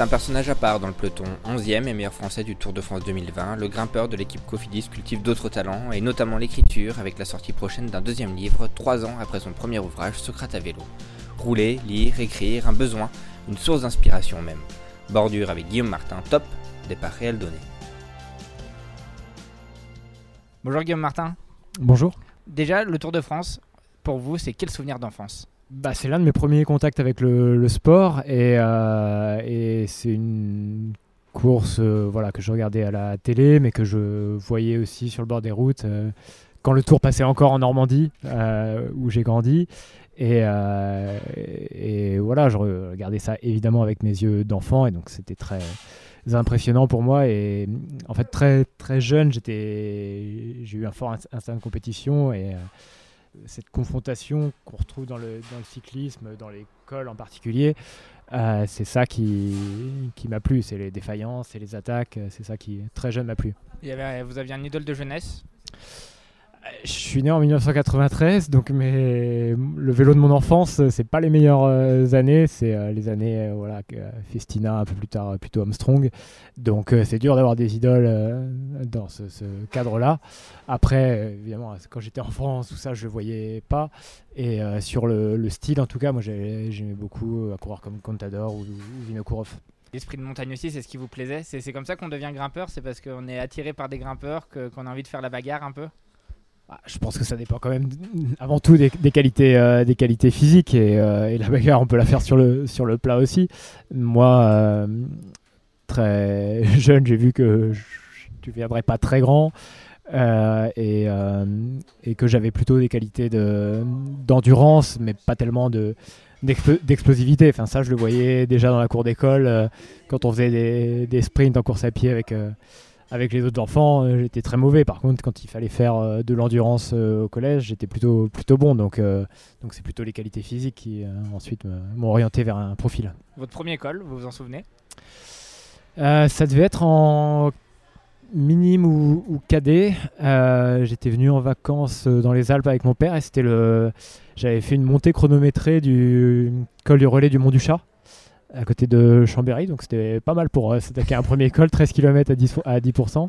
C'est un personnage à part dans le peloton, 11e et meilleur français du Tour de France 2020. Le grimpeur de l'équipe Cofidis cultive d'autres talents, et notamment l'écriture, avec la sortie prochaine d'un deuxième livre, trois ans après son premier ouvrage, Socrate à vélo. Rouler, lire, écrire, un besoin, une source d'inspiration même. Bordure avec Guillaume Martin, top, départ réel donné. Bonjour Guillaume Martin. Bonjour. Déjà, le Tour de France, pour vous, c'est quel souvenir d'enfance? Bah, C'est l'un de mes premiers contacts avec le, sport et, euh, et c'est une course euh, voilà, que je regardais à la télé mais que je voyais aussi sur le bord des routes euh, quand le tour passait encore en Normandie où j'ai grandi. Et, voilà, je regardais ça évidemment avec mes yeux d'enfant et donc c'était très impressionnant pour moi. Et en fait, très, très jeune, j'ai eu un fort instinct de compétition cette confrontation qu'on retrouve dans le, cyclisme, dans les cols en particulier, euh, c'est ça qui, qui m'a plu. C'est les défaillances, c'est les attaques, c'est ça qui, très jeune, m'a plu. vous aviez un idole de jeunesse? Je suis né en 1993, donc mais le vélo de mon enfance, c'est pas les meilleures euh, années, c'est euh, les années euh, voilà Festina, un peu plus tard plutôt Armstrong. Donc c'est dur d'avoir des idoles dans ce, cadre-là. Après, évidemment, quand j'étais enfant, tout ça, je voyais pas. Et sur le, style, en tout cas, moi j'aimais beaucoup courir comme Contador ou, ou Vinokourov. L'esprit de montagne aussi, c'est ce qui vous plaisait? C'est comme ça qu'on devient grimpeur? C'est parce qu'on est attiré par des grimpeurs qu'on a envie de faire la bagarre un peu? Je pense que ça dépend quand même avant tout des, qualités, euh, qualités physiques euh, et, la bagarre on peut la faire sur le, plat aussi. Moi, euh, très jeune, j'ai vu que je ne deviendrais pas très grand et, que j'avais plutôt des qualités d'endurance, mais pas tellement de d'explosivité. Enfin, ça, je le voyais déjà dans la cour d'école quand on faisait des, sprints en course à pied avec avec les autres enfants, euh, j'étais très mauvais. Par contre, quand il fallait faire euh, de l'endurance euh, au collège, j'étais plutôt, plutôt bon. Donc, donc c'est plutôt les qualités physiques qui ensuite m'ont orienté vers un profil. Votre premier école, vous vous en souvenez? Ça devait être en minime ou, cadet. J'étais venu en vacances dans les Alpes avec mon père et c'était le. J'avais fait une montée chronométrée du col du relais du Mont du Chat à côté de Chambéry, donc c'était pas mal pour s'attaquer un premier col, 13 km à 10%. À 10%.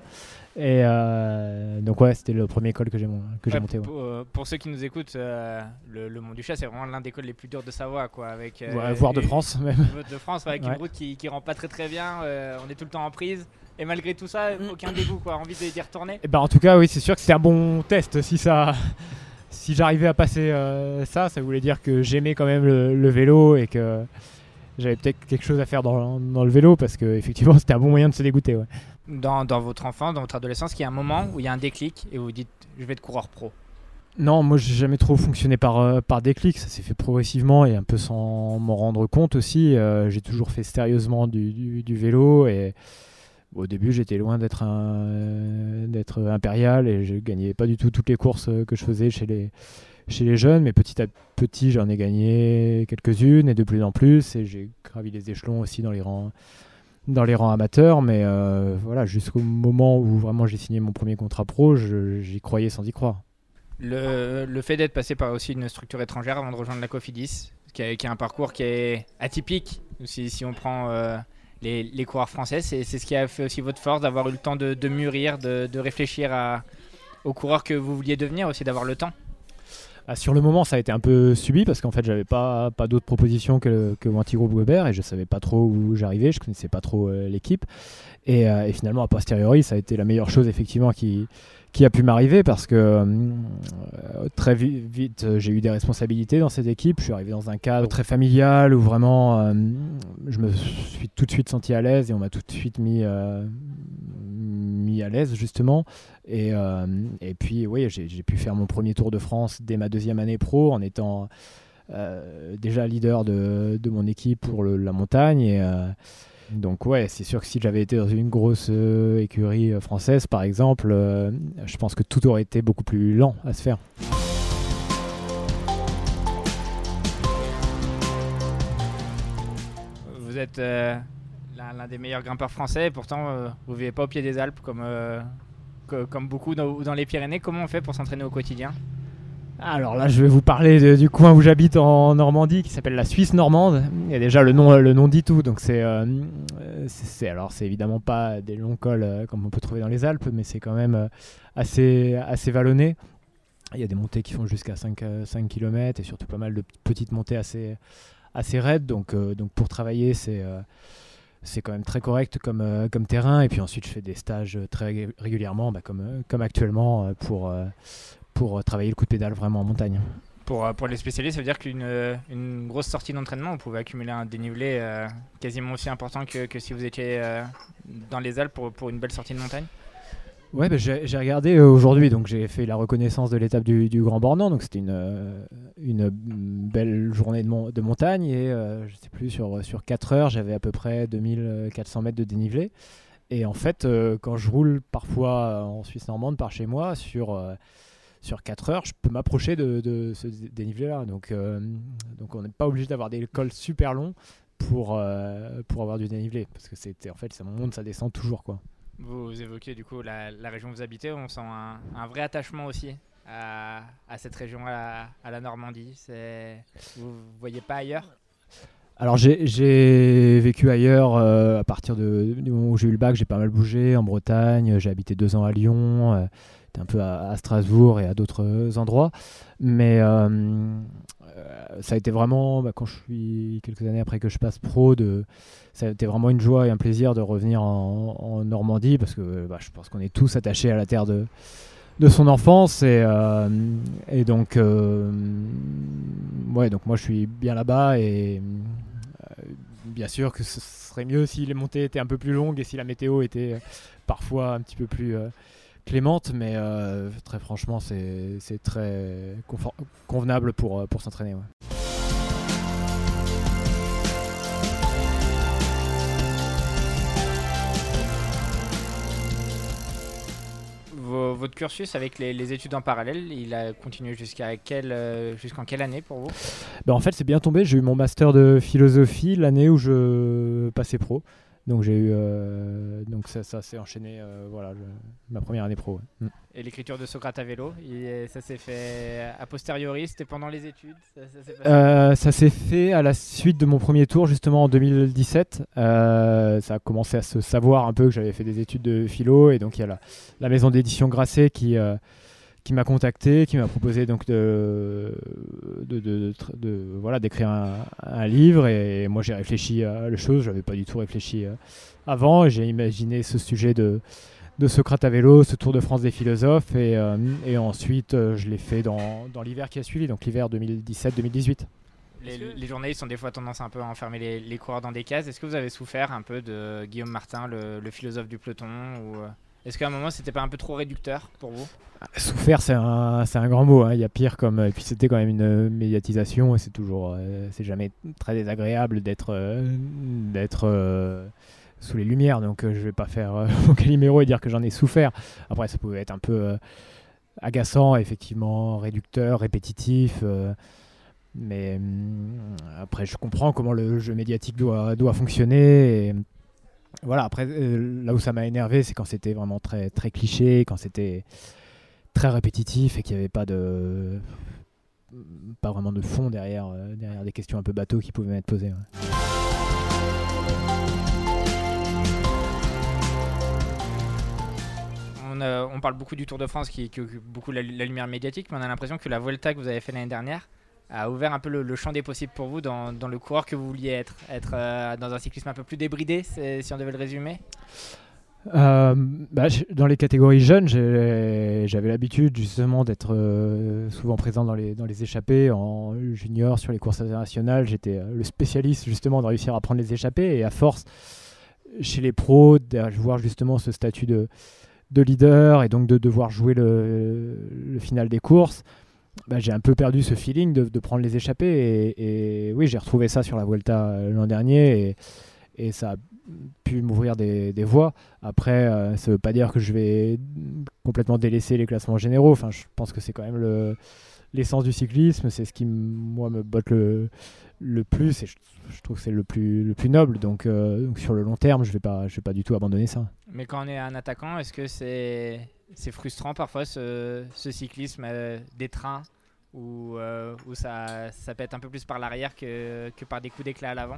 Et euh, donc ouais, c'était le premier col que j'ai monté. Euh, pour, ceux qui nous écoutent, euh, le, Mont du Chat, c'est vraiment l'un des cols les plus durs de Savoie, quoi, avec voire de France même. De France, avec une route qui, qui rend pas très très bien. on est tout le temps en prise. Et malgré tout ça, mm. aucun dégoût, quoi, envie d'y retourner. Et eh ben en tout cas, oui, c'est sûr que c'était un bon test. Si ça, si j'arrivais à passer ça, ça voulait dire que j'aimais quand même le vélo et que j'avais peut-être quelque chose à faire dans, dans, le vélo parce que effectivement c'était un bon moyen de se dégoûter. Ouais. Dans, dans, votre enfance, dans votre adolescence, il y a un moment où il y a un déclic et vous dites je vais être coureur pro. Non, moi j'ai jamais trop fonctionné par, euh, par déclic, ça s'est fait progressivement et un peu sans m'en rendre compte aussi. Euh, j'ai toujours fait sérieusement du, du, vélo et au début j'étais loin d'être un, d'être impérial et je gagnais pas du tout toutes les courses que je faisais chez les, chez les jeunes, mais petit à petit, j'en ai gagné quelques-unes et de plus en plus. Et j'ai gravi les échelons aussi dans les rangs, dans les rangs amateurs. Mais euh, voilà, jusqu'au moment où vraiment j'ai signé mon premier contrat pro, j'y croyais sans y croire. Le, fait d'être passé par aussi une structure étrangère avant de rejoindre la Cofidis, qui a, un parcours qui est atypique, si, on prend euh, les, coureurs français, c'est ce qui a fait aussi votre force d'avoir eu le temps de, mûrir, de, de réfléchir à, aux coureurs que vous vouliez devenir, aussi d'avoir le temps ah, sur le moment, ça a été un peu subi parce qu'en fait, j'avais pas, pas d'autres propositions que, que Wanty-Groupe Weber et je savais pas trop où j'arrivais, je connaissais pas trop euh, l'équipe. Et, euh, et, finalement, a posteriori, ça a été la meilleure chose effectivement qui, a pu m'arriver parce que euh, très vite, j'ai eu des responsabilités dans cette équipe. Je suis arrivé dans un cadre très familial où vraiment je me suis tout de suite senti à l'aise et on m'a tout de suite mis, à l'aise justement. Et, euh, et puis, oui, j'ai pu faire mon premier Tour de France dès ma deuxième année pro en étant euh, déjà leader de, de, mon équipe pour la montagne. Et, euh, donc, ouais, c'est sûr que si j'avais été dans une grosse écurie française, par exemple, je pense que tout aurait été beaucoup plus lent à se faire. Vous êtes l'un des meilleurs grimpeurs français, et pourtant vous ne vivez pas au pied des Alpes comme, comme beaucoup dans, les Pyrénées. Comment on fait pour s'entraîner au quotidien? Alors là, je vais vous parler du coin où j'habite en Normandie, qui s'appelle la Suisse normande. Et déjà, le nom, le nom dit tout. Donc c'est, euh, alors c'est évidemment pas des longs cols euh, comme on peut trouver dans les Alpes, mais c'est quand même euh, assez, vallonné. Il y a des montées qui font jusqu'à 5, 5 km et surtout pas mal de petites montées assez, assez raides. Donc pour travailler, c'est c'est quand même très correct comme, euh, comme terrain. Et puis ensuite, je fais des stages très régulièrement, bah, comme, euh, comme actuellement, euh, pour, pour travailler le coup de pédale vraiment en montagne. Pour, pour les spécialistes, ça veut dire qu'une une grosse sortie d'entraînement, vous pouvez accumuler un dénivelé quasiment aussi important que, que si vous étiez dans les Alpes pour, pour une belle sortie de montagne? Ouais, bah, j'ai regardé euh, aujourd'hui, donc j'ai fait la reconnaissance de l'étape du, Grand Bornand, donc c'était une, euh, une belle journée de, montagne et euh, je sais plus, sur, sur 4 heures, j'avais à peu près 2400 mètres de dénivelé. Et en fait, quand je roule parfois en Suisse normande par chez moi, sur, sur 4 heures, je peux m'approcher de, ce dénivelé-là. Donc, on n'est pas obligé d'avoir des cols super longs pour, avoir du dénivelé, parce que en fait ça monte, ça descend toujours quoi. Vous évoquez du coup la, région où vous habitez, on sent un, vrai attachement aussi à, cette région, à, la Normandie. Vous ne voyez pas ailleurs? Alors j'ai vécu ailleurs euh, à partir de, du moment où j'ai eu le bac, j'ai pas mal bougé en Bretagne, j'ai habité deux ans à Lyon, euh, un peu à, Strasbourg et à d'autres endroits. Mais euh, euh, ça a été vraiment, bah, quand je suis quelques années après que je passe pro, de, ça a été vraiment une joie et un plaisir de revenir en, Normandie parce que bah, je pense qu'on est tous attachés à la terre de, de son enfance et, euh, donc, ouais, donc moi je suis bien là-bas et bien sûr que ce serait mieux si les montées étaient un peu plus longues et si la météo était parfois un petit peu plus clémente, mais euh, très franchement, c'est très convenable pour, euh, pour s'entraîner. votre cursus avec les, études en parallèle, il a continué jusqu'à quelle, euh, jusqu'en quelle année pour vous? Ben En fait, c'est bien tombé. J'ai eu mon master de philosophie l'année où je passais pro. Donc j'ai eu euh, donc ça, ça s'est enchaîné euh, voilà ma première année pro. Mm. Et l'écriture de Socrate à vélo, ça s'est fait a posteriori, c'était pendant les études. Ça, s'est fait à la suite de mon premier tour justement en 2017. Euh, ça a commencé à se savoir un peu que j'avais fait des études de philo et donc il y a la, la maison d'édition Grasset qui qui m'a contacté, qui m'a proposé donc de, de, voilà d'écrire un, livre et moi j'ai réfléchi à la chose, j'avais pas du tout réfléchi euh, avant, j'ai imaginé ce sujet de de Socrate à vélo, ce Tour de France des philosophes et, euh, ensuite euh, je l'ai fait dans, dans l'hiver qui a suivi, donc l'hiver 2017-2018. Les, les, journalistes ont des fois tendance un peu à enfermer les, les coureurs dans des cases. Est-ce que vous avez souffert un peu de Guillaume Martin, le, le philosophe du peloton ou... Est-ce qu'à un moment, c'était pas un peu trop réducteur pour vous? Souffert, c'est un, un, grand mot. Hein. Il y a pire comme. Et puis c'était quand même une médiatisation et c'est toujours. Euh, c'est jamais très désagréable d'être. Euh, d'être. Euh, sous les lumières, donc je vais pas faire mon caliméro et dire que j'en ai souffert. Après, ça pouvait être un peu agaçant, effectivement, réducteur, répétitif. mais hum, après, je comprends comment le jeu médiatique doit, doit fonctionner. Et, voilà, après, euh, là où ça m'a énervé, c'est quand c'était vraiment très, très cliché, quand c'était très répétitif et qu'il n'y avait pas de pas vraiment de fond derrière, euh, des questions un peu bateau qui pouvaient m'être posées. On on, parle beaucoup du Tour de France qui, occupe beaucoup la, lumière médiatique, mais on a l'impression que la Volta que vous avez fait l'année dernière a ouvert un peu le, champ des possibles pour vous dans, le coureur que vous vouliez être. Être euh, dans un cyclisme un peu plus débridé, si on devait le résumer euh, bah, dans les catégories jeunes, j'avais l'habitude justement d'être souvent présent dans les, échappées. En junior, sur les courses internationales, j'étais le spécialiste justement de réussir à prendre les échappées. Et à force, chez les pros, de voir justement ce statut de, de leader et donc de devoir jouer le final des courses, bah, j'ai un peu perdu ce feeling de, de prendre les échappées. Et, oui, j'ai retrouvé ça sur la Vuelta euh, l'an dernier et, ça a pu m'ouvrir des, voies. Après, euh, ça ne veut pas dire que je vais complètement délaisser les classements généraux. Enfin, je pense que c'est quand même le l'essence du cyclisme, c'est ce qui moi me botte le, le plus et je, trouve que c'est le plus, le plus noble. Donc, euh, sur le long terme, je ne vais, vais pas du tout abandonner ça. Mais quand on est un attaquant, est-ce que c'est c'est frustrant parfois ce, cyclisme euh, des trains où, euh, où ça, ça pète un peu plus par l'arrière que, par des coups d'éclat à l'avant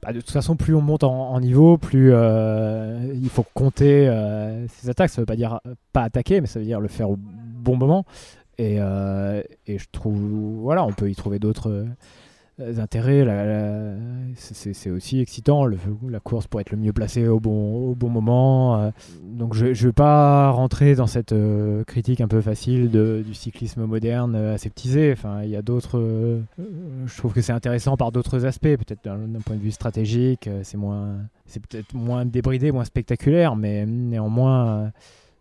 bah, de toute façon, plus on monte en, niveau, plus il faut compter ses attaques. Ça ne veut pas dire pas attaquer, mais ça veut dire le faire au bon moment. Et, et je trouve, voilà, on peut y trouver d'autres intérêts. c'est aussi excitant. La course pour être le mieux placé au bon, moment. Euh. donc je ne vais pas rentrer dans cette euh, critique un peu facile du cyclisme moderne euh, aseptisé. Enfin, il y a d'autres. je trouve que c'est intéressant par d'autres aspects. Peut-être d'un point de vue stratégique, c'est moins, c'est peut-être moins débridé, moins spectaculaire, mais néanmoins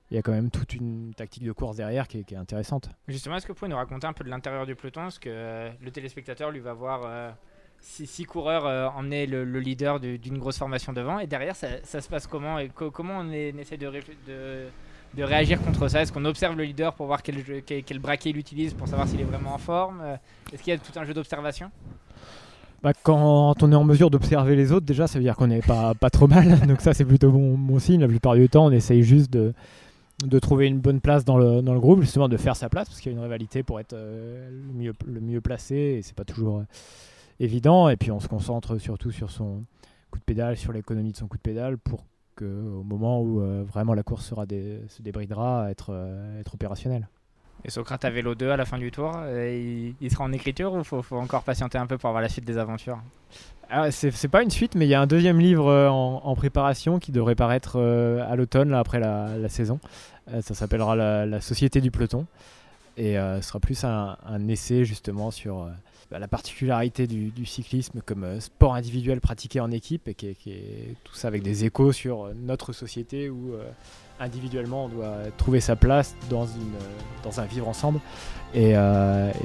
il y a quand même toute une tactique de course derrière qui est, intéressante. Justement, est-ce que vous pouvez nous raconter un peu de l'intérieur du peloton? Parce que euh, le téléspectateur, lui, va voir euh, six, coureurs euh, emmener le, leader d'une grosse formation devant? Et derrière, ça, se passe comment? Et comment on, essaie de, de, réagir contre ça? Est-ce qu'on observe le leader pour voir quel, quel, braquet il utilise pour savoir s'il est vraiment en forme? Est-ce qu'il y a tout un jeu d'observation? Bah, quand on est en mesure d'observer les autres, déjà, ça veut dire qu'on n'est pas, pas trop mal. Donc ça, c'est plutôt bon, bon signe. La plupart du temps, on essaye juste de, de trouver une bonne place dans le, dans le groupe, justement de faire sa place, parce qu'il y a une rivalité pour être euh, le, mieux, le mieux placé, et c'est pas toujours euh, évident. Et puis on se concentre surtout sur son coup de pédale, sur l'économie de son coup de pédale, pour qu'au moment où euh, vraiment la course sera se débridera, être, être opérationnel. Et Socrate à vélo 2 à la fin du tour, il, sera en écriture ou faut, faut encore patienter un peu pour avoir la suite des aventures? Ah, c'est pas une suite, mais il y a un deuxième livre euh, en, préparation qui devrait paraître euh, à l'automne, après la, saison. Euh, ça s'appellera la, Société du peloton. Et ce sera plus un, essai justement sur bah, la particularité du, cyclisme comme sport individuel pratiqué en équipe et qui est, tout ça avec des échos sur notre société où individuellement on doit trouver sa place dans, une, dans un vivre ensemble. Et,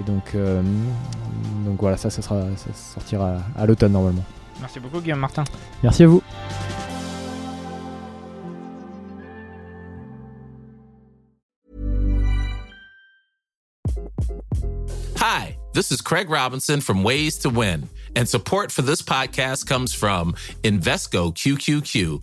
donc, donc voilà, ça, ça, sera, ça sortira à l'automne normalement. Merci beaucoup Guillaume Martin. Merci à vous. Hi, this is Craig Robinson from Ways to Win, and support for this podcast comes from Invesco QQQ